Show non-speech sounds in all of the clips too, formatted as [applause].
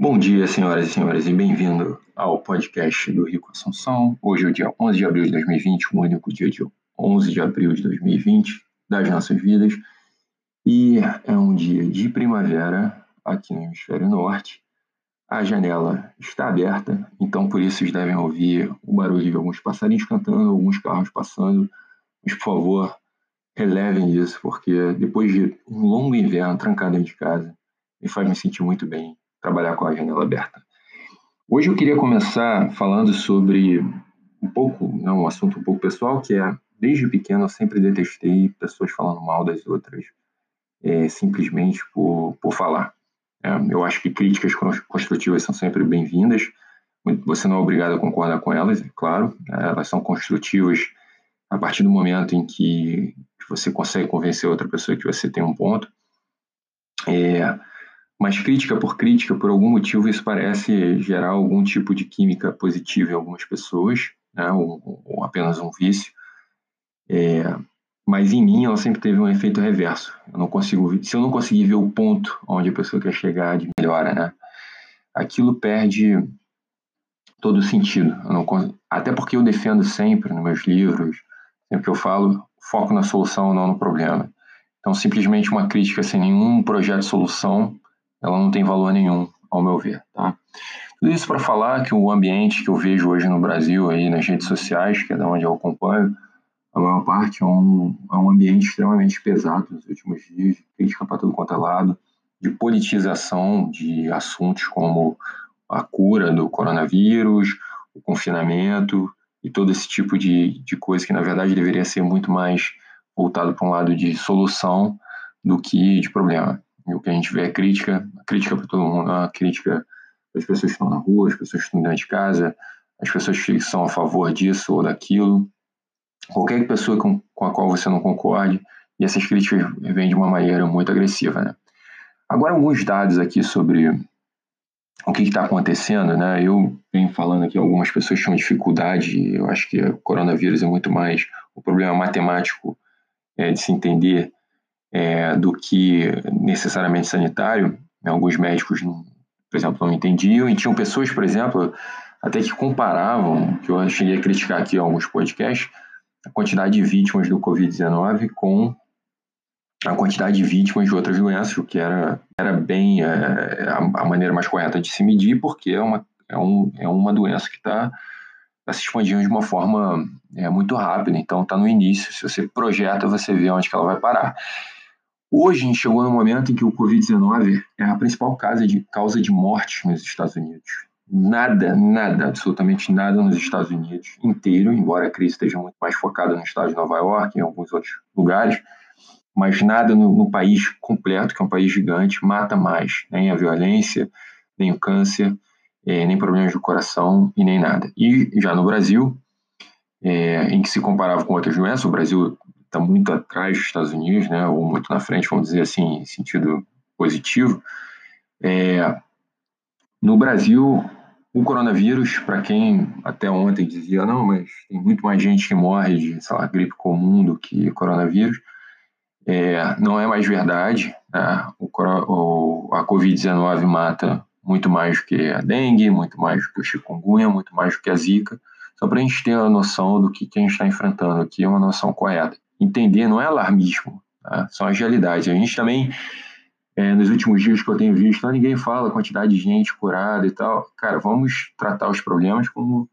Bom dia, senhoras e senhores, e bem-vindo ao podcast do Rico Assunção. Hoje é o dia 11 de abril de 2020, o único dia de 11 de abril de 2020 das nossas vidas. E é um dia de primavera aqui no hemisfério norte. A janela está aberta, então por isso vocês devem ouvir o barulho de alguns passarinhos cantando, alguns carros passando. Mas, por favor, relevem isso, porque depois de um longo inverno trancado dentro de casa, me faz me sentir muito bem trabalhar com a janela aberta. Hoje eu queria começar falando sobre um pouco, né, um assunto um pouco pessoal, que é, desde pequeno eu sempre detestei pessoas falando mal das outras, é, simplesmente por, por falar. É, eu acho que críticas construtivas são sempre bem-vindas, você não é obrigado a concordar com elas, é claro, né, elas são construtivas a partir do momento em que você consegue convencer outra pessoa que você tem um ponto. É, mas crítica por crítica, por algum motivo, isso parece gerar algum tipo de química positiva em algumas pessoas, né? ou, ou apenas um vício. É, mas em mim ela sempre teve um efeito reverso. Eu não consigo, se eu não conseguir ver o ponto onde a pessoa quer chegar de melhora, né? Aquilo perde todo o sentido. Não, até porque eu defendo sempre nos meus livros, sempre que eu falo, foco na solução, não no problema. Então, simplesmente uma crítica sem nenhum projeto de solução ela não tem valor nenhum, ao meu ver. Tá? Tudo isso para falar que o ambiente que eu vejo hoje no Brasil, aí nas redes sociais, que é da onde eu acompanho, a maior parte é um, é um ambiente extremamente pesado nos últimos dias, de crítica para todo quanto é lado, de politização de assuntos como a cura do coronavírus, o confinamento e todo esse tipo de, de coisa que, na verdade, deveria ser muito mais voltado para um lado de solução do que de problema. E o que a gente vê é crítica, crítica para todo mundo, a crítica das pessoas que estão na rua, as pessoas que estão dentro de casa, as pessoas que são a favor disso ou daquilo, qualquer pessoa com, com a qual você não concorde, e essas críticas vêm de uma maneira muito agressiva, né? Agora, alguns dados aqui sobre o que está acontecendo, né? Eu venho falando que algumas pessoas tinham dificuldade, eu acho que o coronavírus é muito mais o problema matemático é, de se entender é, do que necessariamente sanitário. Alguns médicos, por exemplo, não entendiam, e tinham pessoas, por exemplo, até que comparavam, que eu cheguei a criticar aqui em alguns podcasts, a quantidade de vítimas do Covid-19 com a quantidade de vítimas de outras doenças, o que era, era bem é, a, a, maneira mais correta de se medir, porque é uma, é um, é uma doença que está tá se expandindo de uma forma é, muito rápida, então está no início. Se você projeta, você vê onde que ela vai parar. Hoje a gente chegou no momento em que o Covid-19 é a principal causa de, causa de morte nos Estados Unidos. Nada, nada, absolutamente nada nos Estados Unidos inteiro, embora a crise esteja muito mais focada no estado de Nova York e em alguns outros lugares, mas nada no, no país completo, que é um país gigante, mata mais, nem a violência, nem o câncer, é, nem problemas do coração e nem nada. E já no Brasil, é, em que se comparava com outras doenças, o Brasil está muito atrás dos Estados Unidos, né, ou muito na frente, vamos dizer assim, em sentido positivo. É, no Brasil, o coronavírus, para quem até ontem dizia, não, mas tem muito mais gente que morre de, sei lá, gripe comum do que coronavírus, é, não é mais verdade. Né? O, o, a Covid-19 mata muito mais do que a dengue, muito mais do que o chikungunya, muito mais do que a zika, só para a gente ter a noção do que, que a gente está enfrentando aqui, é uma noção correta entender, não é alarmismo, tá? são as realidades. A gente também, é, nos últimos dias que eu tenho visto, ninguém fala quantidade de gente curada e tal. Cara, vamos tratar os problemas como,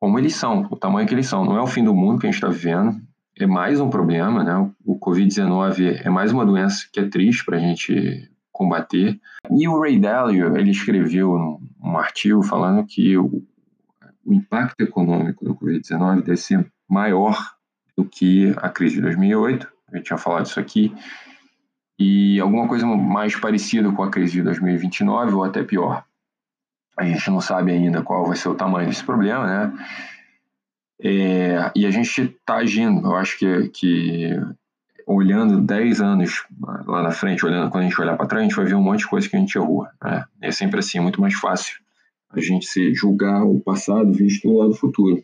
como eles são, o tamanho que eles são. Não é o fim do mundo que a gente está vivendo, é mais um problema, né? O Covid-19 é mais uma doença que é triste para a gente combater. E o Ray Dalio, ele escreveu um artigo falando que o, o impacto econômico do Covid-19 deve ser maior do que a crise de 2008, a gente tinha falado isso aqui, e alguma coisa mais parecida com a crise de 2029 ou até pior. A gente não sabe ainda qual vai ser o tamanho desse problema, né? É, e a gente está agindo. Eu acho que, que olhando 10 anos lá na frente, olhando quando a gente olhar para trás, a gente vai ver um monte de coisa que a gente errou. Né? É sempre assim, é muito mais fácil a gente se julgar o passado visto do lado futuro.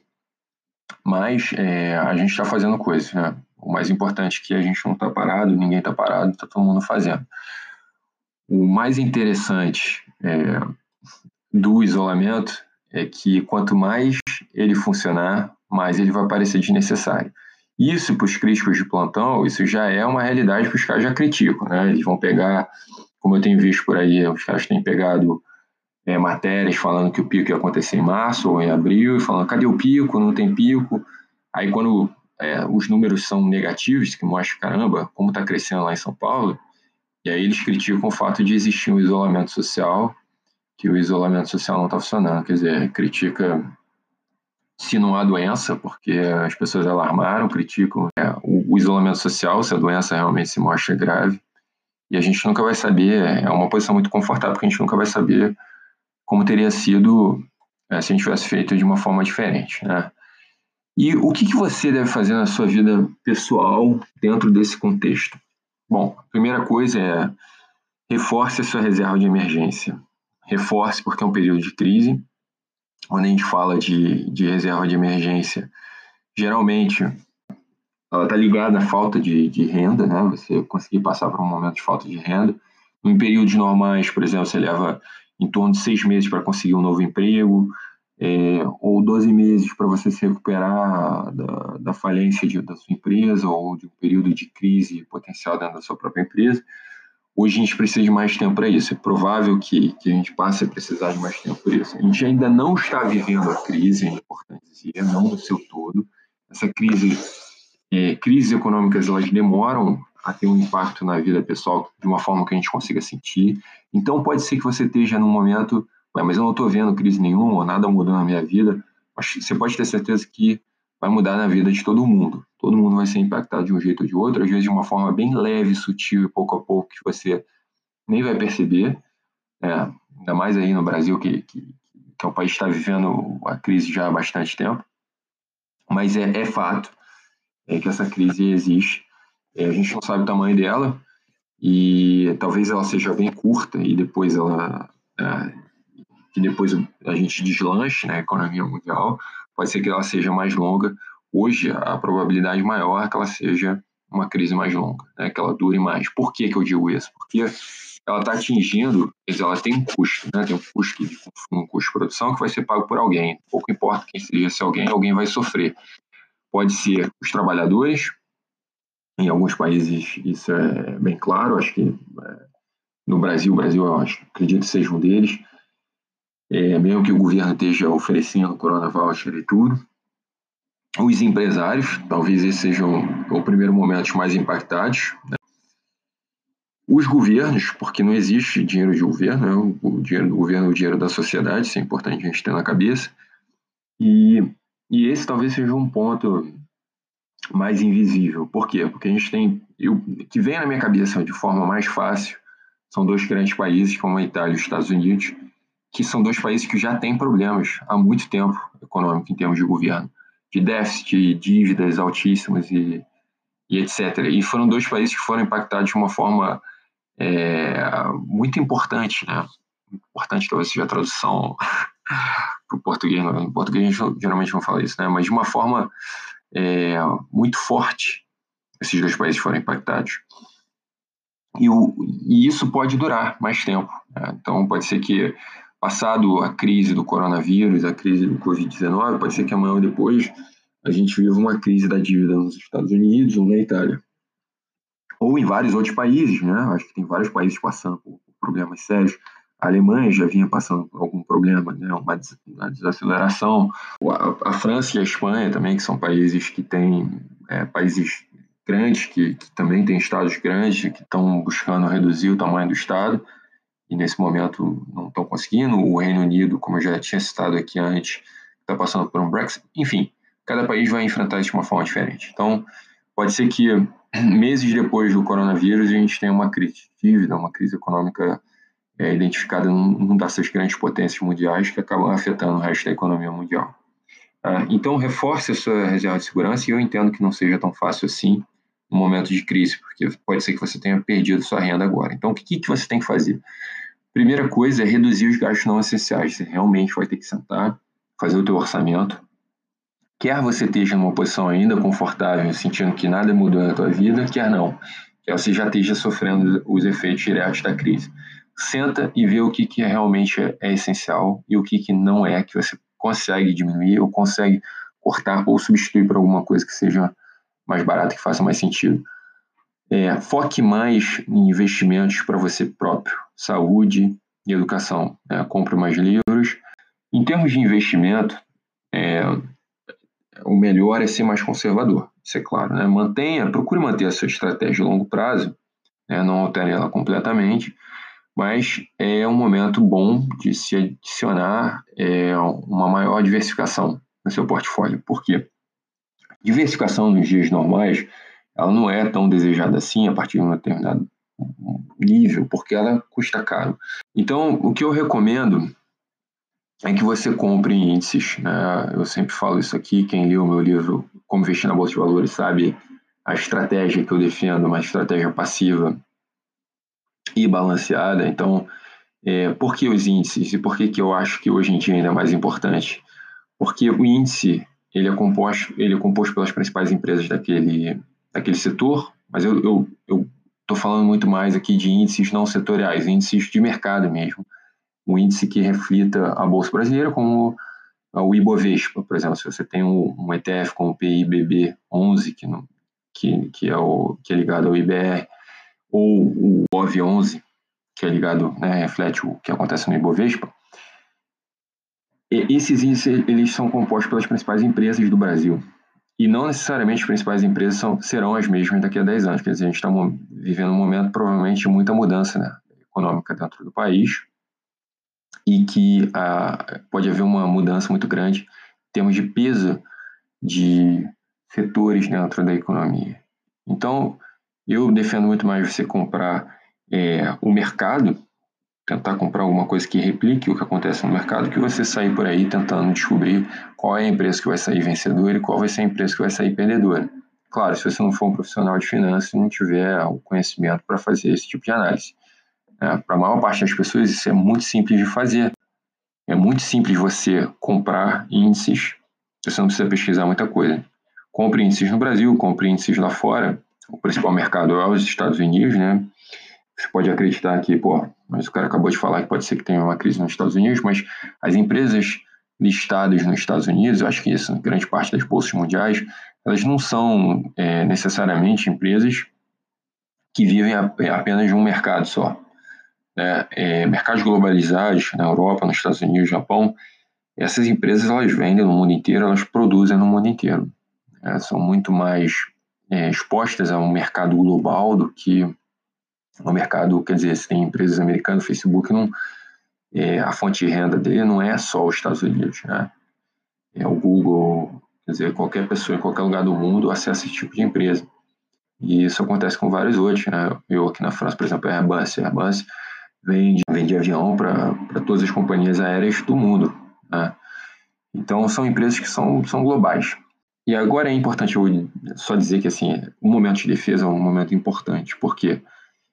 Mas é, a gente está fazendo coisas, né? O mais importante é que a gente não está parado, ninguém está parado, está todo mundo fazendo. O mais interessante, é, do isolamento é que quanto mais ele funcionar, mais ele vai parecer desnecessário. Isso para os críticos de plantão, isso já é uma realidade que os caras já criticam, né? Eles vão pegar, como eu tenho visto por aí, os caras têm pegado é, matérias falando que o pico ia acontecer em março ou em abril, falando, cadê o pico? Não tem pico. Aí quando é, os números são negativos, que mostra, caramba, como está crescendo lá em São Paulo, e aí eles criticam o fato de existir um isolamento social, que o isolamento social não está funcionando. Quer dizer, critica se não há doença, porque as pessoas alarmaram, criticam é, o, o, isolamento social, se a doença realmente se mostra grave. E a gente nunca vai saber, é uma posição muito confortável, porque a gente nunca vai saber como teria sido é, se a gente tivesse feito de uma forma diferente. Né? E o que, que você deve fazer na sua vida pessoal dentro desse contexto? Bom, a primeira coisa é reforce a sua reserva de emergência. Reforce porque é um período de crise, quando a gente fala de, de reserva de emergência, geralmente ela está ligada à falta de, de renda, né? Você conseguir passar por um momento de falta de renda. Em períodos normais, por exemplo, você leva em torno de seis meses para conseguir um novo emprego, é, ou 12 meses para você se recuperar da, da falência de, da sua empresa ou de um período de crise potencial dentro da sua própria empresa. Hoje a gente precisa de mais tempo para isso. É provável que, que a gente passe a precisar de mais tempo para isso. A gente ainda não está vivendo a crise, é importante dizer, não no seu todo. Essa crise, é, crises econômicas, elas demoram a ter um impacto na vida pessoal de uma forma que a gente consiga sentir. Então pode ser que você esteja num momento, mas eu não estou vendo crise nenhuma, ou nada mudou na minha vida. Mas você pode ter certeza que vai mudar na vida de todo mundo. Todo mundo vai ser impactado de um jeito ou de outro, às vezes de uma forma bem leve, sutil e pouco a pouco, que você nem vai perceber. É, ainda mais aí no Brasil, que, que, que é um país que está vivendo a crise já há bastante tempo. Mas é, é fato é, que essa crise existe. É, a gente não sabe o tamanho dela e talvez ela seja bem curta e depois ela é, que depois a gente deslanche na né, economia mundial pode ser que ela seja mais longa. Hoje, a probabilidade maior é que ela seja uma crise mais longa, né, que ela dure mais. Por que, que eu digo isso? Porque ela está atingindo, ela tem um custo, né, tem um custo de um custo de produção que vai ser pago por alguém. Pouco importa quem seja se alguém, alguém vai sofrer. Pode ser os trabalhadores, em alguns países isso é bem claro, acho que é, no Brasil, o Brasil eu acho, acredito que seja um deles, é, mesmo que o governo esteja oferecendo Corona Voucher e tudo. Os empresários, talvez esses sejam o primeiro momento mais impactados. Né? Os governos, porque não existe dinheiro de governo, né? o dinheiro do governo é o dinheiro da sociedade, isso é importante a gente ter na cabeça. E, e esse talvez seja um ponto mais invisível. Por quê? Porque a gente tem. Eu, que vem na minha cabeça de forma mais fácil são dois grandes países, como a Itália e os Estados Unidos, que são dois países que já têm problemas há muito tempo econômico em termos de governo, de déficit, dívidas altíssimas e, e etc. E foram dois países que foram impactados de uma forma é, muito importante, né? Importante talvez seja a tradução [laughs] para o português. Em português geralmente não fala isso, né? Mas de uma forma é, muito forte, esses dois países foram impactados. E, o, e isso pode durar mais tempo. Né? Então pode ser que passado a crise do coronavírus, a crise do Covid-19, pode ser que amanhã ou depois a gente viva uma crise da dívida nos Estados Unidos ou na Itália. Ou em vários outros países, né? Acho que tem vários países passando por problemas sérios. A Alemanha já vinha passando por algum problema, né? uma, desaceleração. A, a, França e a Espanha também, que são países que têm é, países grandes, que, que também têm estados grandes, que estão buscando reduzir o tamanho do estado e nesse momento não estão conseguindo. O Reino Unido, como eu já tinha citado aqui antes, está passando por um Brexit. Enfim, cada país vai enfrentar isso de uma forma diferente. Então, pode ser que [clears throat] meses depois do coronavírus a gente tenha uma crise de dívida, uma crise econômica é, identificada numa dessas grandes potências mundiais que acabam afetando o resto da economia mundial. Ah, então, reforce a sua reserva de segurança e eu entendo que não seja tão fácil assim no momento de crise, porque pode ser que você tenha perdido sua renda agora. Então, o que, que você tem que fazer? Primeira coisa é reduzir os gastos não essenciais. Você realmente vai ter que sentar, fazer o teu orçamento. Quer você esteja numa posição ainda confortável, sentindo que nada mudou na tua vida, quer não. Quer você já esteja sofrendo os efeitos diretos da crise. Senta e vê o que, que realmente é, é essencial e o que, que não é, que você consegue diminuir ou consegue cortar ou substituir por alguma coisa que seja mais barata, que faça mais sentido. É, foque mais em investimentos para você próprio, saúde e educação. Né? Compre mais livros. Em termos de investimento, é, o melhor é ser mais conservador, isso é claro. Né? Mantenha, procure manter a sua estratégia de longo prazo, né? não altere ela completamente, mas é um momento bom de se adicionar é, uma maior diversificação no seu portfólio. Por quê? Diversificação nos dias normais, ela não é tão desejada assim a partir de um determinado nível, porque ela custa caro. Então, o que eu recomendo é que você compre índices. Né? Eu sempre falo isso aqui, quem leu o meu livro Como Investir na Bolsa de Valores sabe a estratégia que eu defendo, uma estratégia passiva e balanceada. Então, é, por que os índices e por que, que eu acho que hoje em dia ainda é mais importante? Porque o índice ele é composto, ele é composto pelas principais empresas daquele, daquele setor, mas eu estou eu, falando muito mais aqui de índices não setoriais, índices de mercado mesmo. Um índice que reflita a Bolsa Brasileira, como o Ibovespa, por exemplo, se você tem um, ETF como o PIBB 11, que, não, que, que, é o, que é ligado ao IBR, ou o OV11, que é ligado, né, reflete o que acontece no Ibovespa, esses índices eles são compostos pelas principais empresas do Brasil. E não necessariamente as principais empresas são, serão as mesmas daqui a 10 anos. Quer dizer, a gente está vivendo um momento provavelmente de muita mudança né, econômica dentro do país e que ah, pode haver uma mudança muito grande em termos de peso de setores dentro da economia. Então, eu defendo muito mais você comprar é, o mercado, tentar comprar alguma coisa que replique o que acontece no mercado, que você sair por aí tentando descobrir qual é a empresa que vai sair vencedora e qual vai ser a empresa que vai sair perdedora. Claro, se você não for um profissional de finanças e não tiver o conhecimento para fazer esse tipo de análise. É, para a maior parte das pessoas, isso é muito simples de fazer. É muito simples você comprar índices, você não precisa pesquisar muita coisa. Compre índices no Brasil, compre índices lá fora, o principal mercado é os Estados Unidos, né? Você pode acreditar que, pô, mas o cara acabou de falar que pode ser que tenha uma crise nos Estados Unidos, mas as empresas listadas nos Estados Unidos, eu acho que isso, grande parte das bolsas mundiais, elas não são é, necessariamente empresas que vivem a, apenas de um mercado só. Né? É, mercados globalizados, na Europa, nos Estados Unidos, Japão, essas empresas elas vendem no mundo inteiro, elas produzem no mundo inteiro. É, são muito mais é, expostas a um mercado global do que ao mercado, quer dizer, se tem empresas americanas, o Facebook não, é, a fonte de renda dele não é só os Estados Unidos, né? É o Google, quer dizer, qualquer pessoa em qualquer lugar do mundo acessa esse tipo de empresa. E isso acontece com vários outros, né? Eu aqui na França, por exemplo, a Airbus, a Airbus vende, vende avião para todas as companhias aéreas do mundo, né? Então, são empresas que são, são globais. E agora é importante eu só dizer que assim, o momento de defesa é um momento importante, porque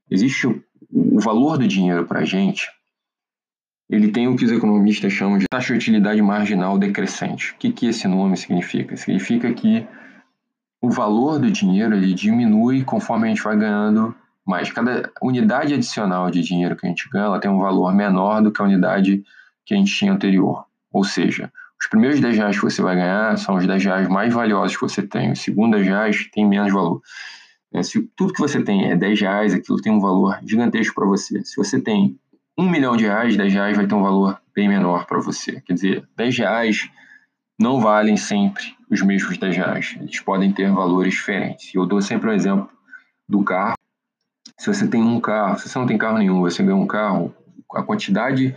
existe o, o valor do dinheiro para a gente, ele tem o que os economistas chamam de taxa de utilidade marginal decrescente. O que, que esse nome significa? Significa que o valor do dinheiro ele diminui conforme a gente vai ganhando mais. Cada unidade adicional de dinheiro que a gente ganha ela tem um valor menor do que a unidade que a gente tinha anterior. Ou seja, os primeiros 10 reais que você vai ganhar são os 10 reais mais valiosos que você tem. Os segundos 10 reais tem menos valor. É, se tudo que você tem é 10 reais, aquilo tem um valor gigantesco para você. Se você tem um milhão de reais, 10 reais vai ter um valor bem menor para você. Quer dizer, 10 reais não valem sempre os mesmos 10 reais. Eles podem ter valores diferentes. Eu dou sempre o um exemplo do carro. Se você tem um carro, se você não tem carro nenhum, você ganha um carro, a quantidade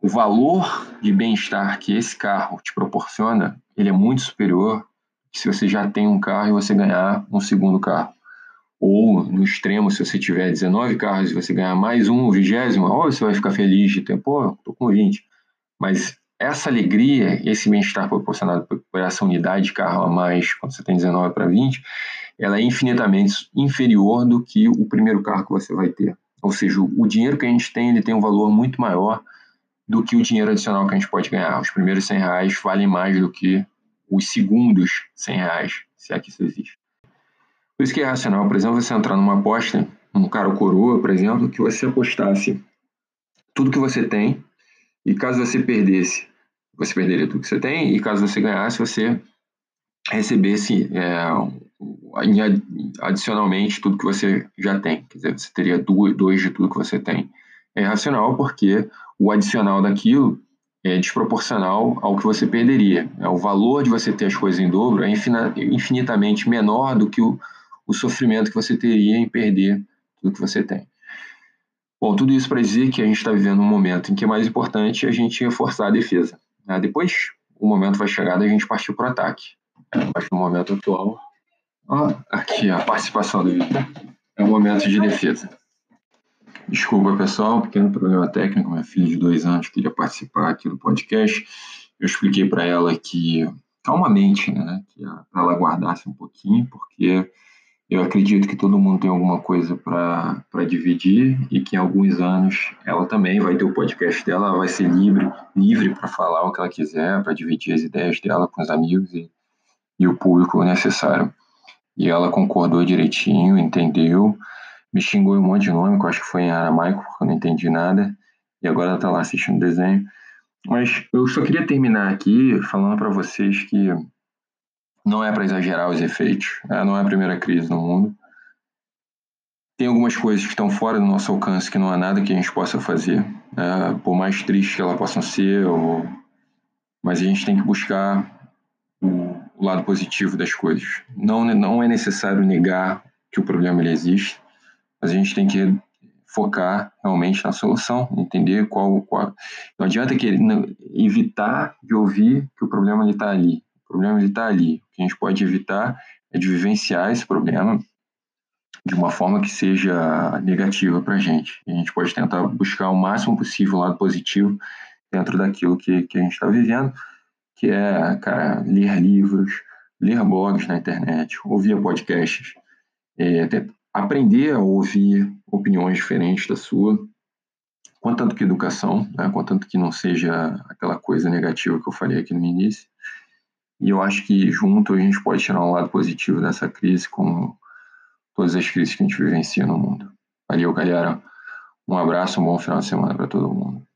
o valor de bem-estar que esse carro te proporciona, ele é muito superior se você já tem um carro e você ganhar um segundo carro. Ou, no extremo, se você tiver 19 carros e você ganhar mais um, vigésimo, ou você vai ficar feliz de ter, pô, tô com 20. Mas essa alegria, esse bem-estar proporcionado por essa unidade de carro a mais, quando você tem 19 para 20, ela é infinitamente inferior do que o primeiro carro que você vai ter. Ou seja, o dinheiro que a gente tem, ele tem um valor muito maior do que o dinheiro adicional que a gente pode ganhar. Os primeiros 100 reais valem mais do que os segundos 100 reais, se é que isso existe. Por isso que é racional, por exemplo, você entrar numa aposta, um cara coroa, por exemplo, que você apostasse tudo que você tem, e caso você perdesse, você perderia tudo que você tem, e caso você ganhasse, você recebesse é, adicionalmente tudo que você já tem. Quer dizer, você teria dois de tudo que você tem. É racional porque o adicional daquilo é desproporcional ao que você perderia. É, o valor de você ter as coisas em dobro é infinitamente menor do que o, o sofrimento que você teria em perder tudo que você tem. Bom, tudo isso para dizer que a gente está vivendo um momento em que é mais importante a gente reforçar a defesa. Né? Depois, o momento vai chegar da gente partir para o ataque. Mas no momento atual, ó, aqui a participação do Vitor, é um momento de defesa. Desculpa, pessoal, pequeno problema técnico. Minha filha de dois anos queria participar aqui do podcast. Eu expliquei para ela que, calmamente, né, para ela guardasse um pouquinho, porque eu acredito que todo mundo tem alguma coisa para dividir e que em alguns anos ela também vai ter o podcast dela, ela vai ser livre, livre para falar o que ela quiser, para dividir as ideias dela com os amigos e, e o público necessário. E ela concordou direitinho, entendeu me xingou um monte de nome, que eu acho que foi em aramaico, porque eu não entendi nada, e agora ela tá lá assistindo desenho. Mas eu só queria terminar aqui falando para vocês que não é para exagerar os efeitos, né? não é a primeira crise no mundo. Tem algumas coisas que estão fora do nosso alcance que não há nada que a gente possa fazer, né? por mais tristes que elas possam ser, ou... mas a gente tem que buscar o lado positivo das coisas. Não, não é necessário negar que o problema ele existe, mas a gente tem que focar realmente na solução, entender qual, qual... não adianta que evitar de ouvir que o problema está ali. O problema está ali. O que a gente pode evitar é de vivenciar esse problema de uma forma que seja negativa para a gente. A gente pode tentar buscar o máximo possível lado positivo dentro daquilo que, que a gente está vivendo, que é, cara, ler livros, ler blogs na internet, ouvir podcasts, é, aprender a ouvir opiniões diferentes da sua, contanto que educação, né, contanto que não seja aquela coisa negativa que eu falei aqui no início. E eu acho que junto a gente pode tirar um lado positivo dessa crise, como todas as crises que a gente vivencia no mundo. Valeu, galera. Um abraço, um bom final de semana para todo mundo.